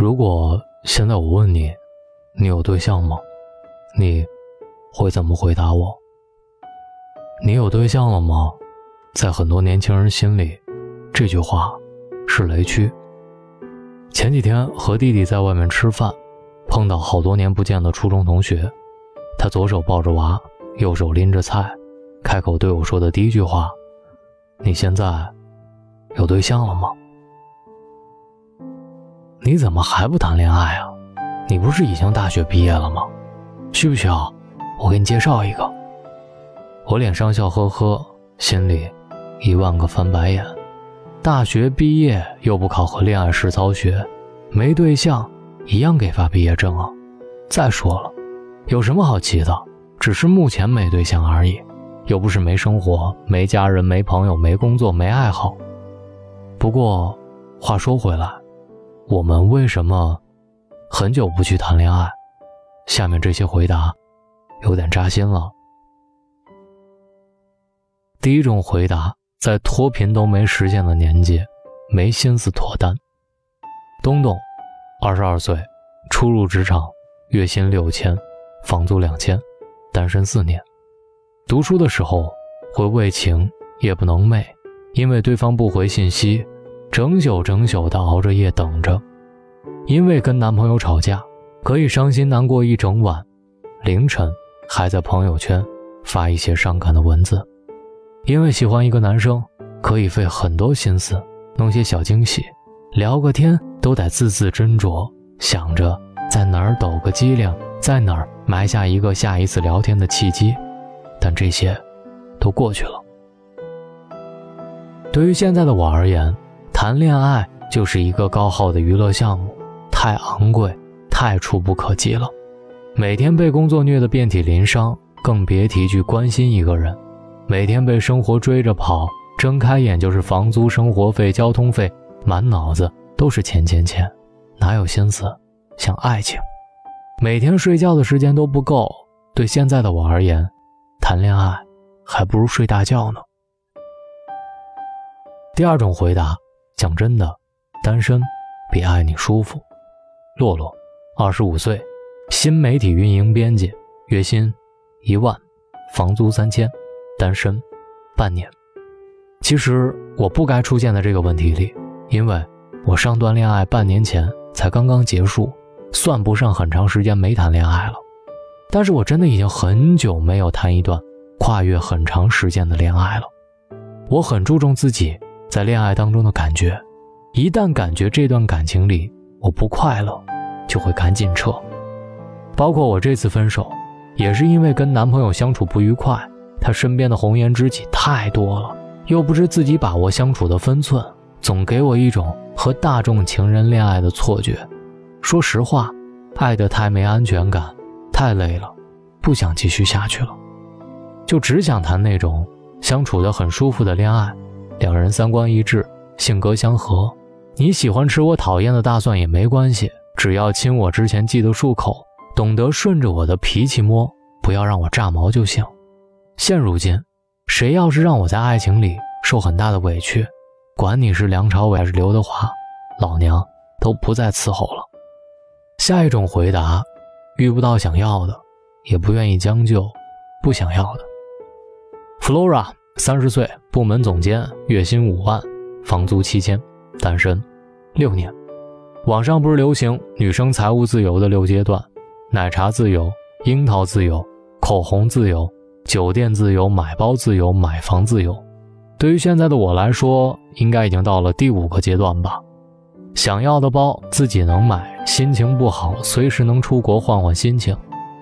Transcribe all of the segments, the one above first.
如果现在我问你，你有对象吗？你会怎么回答我？你有对象了吗？在很多年轻人心里，这句话是雷区。前几天和弟弟在外面吃饭，碰到好多年不见的初中同学，他左手抱着娃，右手拎着菜，开口对我说的第一句话：“你现在有对象了吗？你怎么还不谈恋爱啊？你不是已经大学毕业了吗？需不需要我给你介绍一个？”我脸上笑呵呵，心里一万个翻白眼。大学毕业又不考核恋爱实操学，没对象一样给发毕业证啊！再说了，有什么好急的？只是目前没对象而已，又不是没生活、没家人、没朋友、没工作、没爱好。不过，话说回来，我们为什么很久不去谈恋爱？下面这些回答有点扎心了。第一种回答。在脱贫都没实现的年纪，没心思脱单。东东，二十二岁，初入职场，月薪六千，房租两千，单身四年。读书的时候会为情夜不能寐，因为对方不回信息，整宿整宿的熬着夜等着。因为跟男朋友吵架，可以伤心难过一整晚，凌晨还在朋友圈发一些伤感的文字。因为喜欢一个男生，可以费很多心思弄些小惊喜，聊个天都得字字斟酌，想着在哪儿抖个机灵，在哪儿埋下一个下一次聊天的契机。但这些都过去了。对于现在的我而言，谈恋爱就是一个高耗的娱乐项目，太昂贵，太触不可及了。每天被工作虐得遍体鳞伤，更别提去关心一个人。每天被生活追着跑，睁开眼就是房租、生活费、交通费，满脑子都是钱钱钱，哪有心思想爱情？每天睡觉的时间都不够，对现在的我而言，谈恋爱还不如睡大觉呢。第二种回答，讲真的，单身比爱你舒服。洛洛，二十五岁，新媒体运营编辑，月薪一万，房租三千。单身半年，其实我不该出现在这个问题里，因为我上段恋爱半年前才刚刚结束，算不上很长时间没谈恋爱了。但是我真的已经很久没有谈一段跨越很长时间的恋爱了。我很注重自己在恋爱当中的感觉，一旦感觉这段感情里我不快乐，就会赶紧撤。包括我这次分手，也是因为跟男朋友相处不愉快。他身边的红颜知己太多了，又不知自己把握相处的分寸，总给我一种和大众情人恋爱的错觉。说实话，爱得太没安全感，太累了，不想继续下去了，就只想谈那种相处得很舒服的恋爱，两人三观一致，性格相合。你喜欢吃我讨厌的大蒜也没关系，只要亲我之前记得漱口，懂得顺着我的脾气摸，不要让我炸毛就行。现如今，谁要是让我在爱情里受很大的委屈，管你是梁朝伟还是刘德华，老娘都不再伺候了。下一种回答，遇不到想要的，也不愿意将就，不想要的。Flora，三十岁，部门总监，月薪五万，房租七千，单身六年。网上不是流行女生财务自由的六阶段：奶茶自由、樱桃自由、口红自由。酒店自由，买包自由，买房自由。对于现在的我来说，应该已经到了第五个阶段吧。想要的包自己能买，心情不好随时能出国换换心情，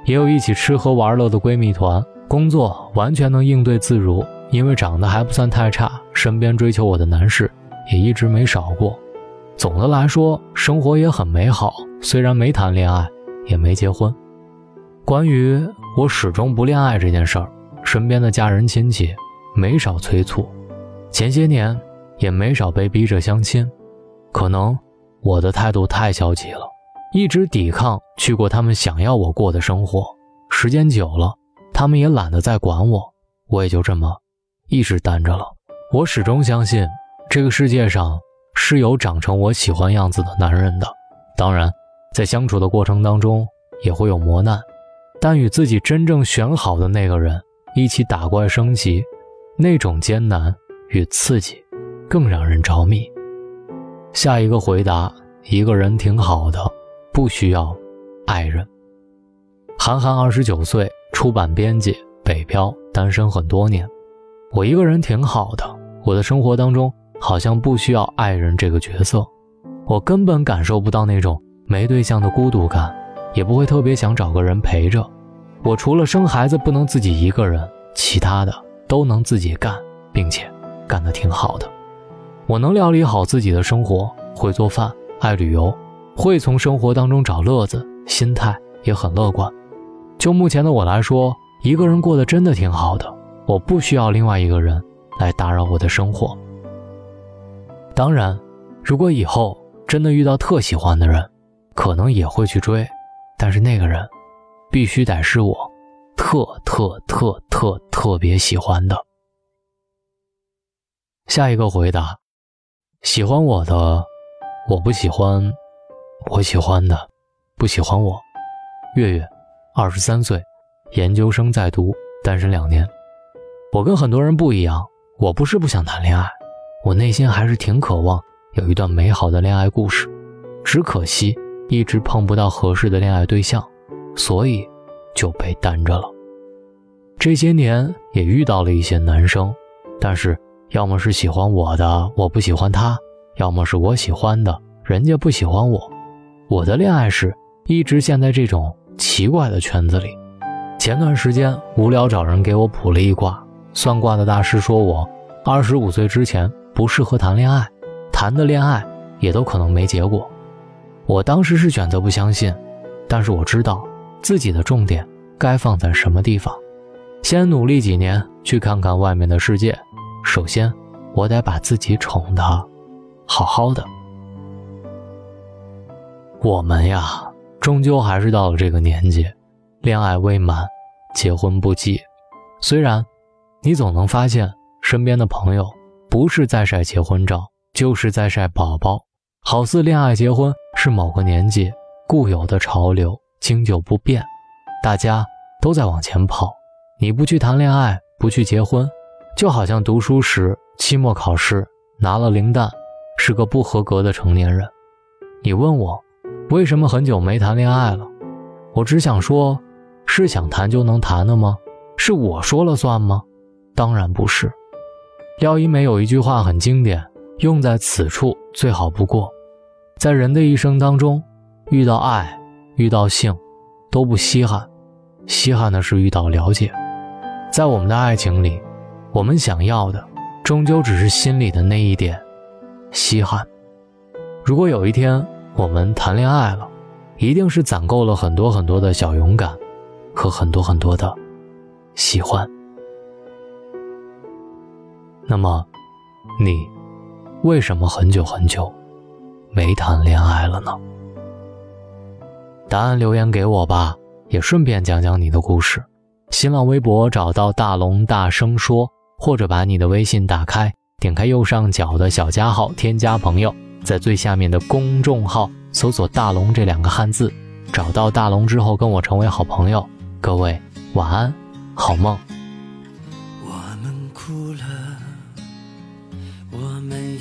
也有一起吃喝玩乐的闺蜜团。工作完全能应对自如，因为长得还不算太差，身边追求我的男士也一直没少过。总的来说，生活也很美好。虽然没谈恋爱，也没结婚。关于我始终不恋爱这件事儿。身边的家人亲戚没少催促，前些年也没少被逼着相亲，可能我的态度太消极了，一直抵抗去过他们想要我过的生活，时间久了，他们也懒得再管我，我也就这么一直单着了。我始终相信这个世界上是有长成我喜欢样子的男人的，当然，在相处的过程当中也会有磨难，但与自己真正选好的那个人一起打怪升级，那种艰难与刺激，更让人着迷。下一个回答：一个人挺好的，不需要爱人。韩寒二十九岁，出版编辑，北漂，单身很多年。我一个人挺好的，我的生活当中好像不需要爱人这个角色，我根本感受不到那种没对象的孤独感，也不会特别想找个人陪着。我除了生孩子不能自己一个人，其他的都能自己干，并且干得挺好的。我能料理好自己的生活，会做饭，爱旅游，会从生活当中找乐子，心态也很乐观。就目前的我来说，一个人过得真的挺好的。我不需要另外一个人来打扰我的生活。当然，如果以后真的遇到特喜欢的人，可能也会去追，但是那个人必须得是我特特特特特别喜欢的。下一个回答：喜欢我的，我不喜欢；我喜欢的，不喜欢我。月月，二十三岁，研究生在读，单身两年。我跟很多人不一样，我不是不想谈恋爱，我内心还是挺渴望有一段美好的恋爱故事，只可惜一直碰不到合适的恋爱对象，所以就被单着了。这些年也遇到了一些男生，但是要么是喜欢我的，我不喜欢他；要么是我喜欢的，人家不喜欢我。我的恋爱史一直陷在这种奇怪的圈子里。前段时间无聊找人给我卜了一卦。算卦的大师说，我二十五岁之前不适合谈恋爱，谈的恋爱也都可能没结果。我当时是选择不相信，但是我知道自己的重点该放在什么地方。先努力几年去看看外面的世界。首先，我得把自己宠得好好的。我们呀，终究还是到了这个年纪，恋爱未满，结婚不急。虽然。你总能发现，身边的朋友不是在晒结婚照，就是在晒宝宝，好似恋爱结婚是某个年纪固有的潮流，经久不变。大家都在往前跑，你不去谈恋爱，不去结婚，就好像读书时期末考试拿了零蛋，是个不合格的成年人。你问我为什么很久没谈恋爱了，我只想说，是想谈就能谈的吗？是我说了算吗？当然不是。廖一梅有一句话很经典，用在此处最好不过。在人的一生当中，遇到爱、遇到性，都不稀罕，稀罕的是遇到了解。在我们的爱情里，我们想要的，终究只是心里的那一点稀罕。如果有一天我们谈恋爱了，一定是攒够了很多很多的小勇敢，和很多很多的喜欢。那么，你为什么很久很久没谈恋爱了呢？答案留言给我吧，也顺便讲讲你的故事。新浪微博找到大龙大声说，或者把你的微信打开，点开右上角的小加号，添加朋友，在最下面的公众号搜索“大龙”这两个汉字，找到大龙之后跟我成为好朋友。各位晚安，好梦。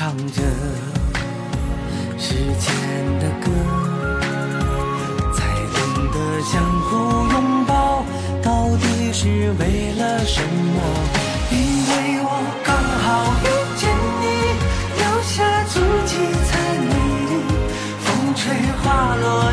唱着时间的歌，才懂得相互拥抱，到底是为了什么？因为我刚好遇见你，留下足迹才美丽。风吹花落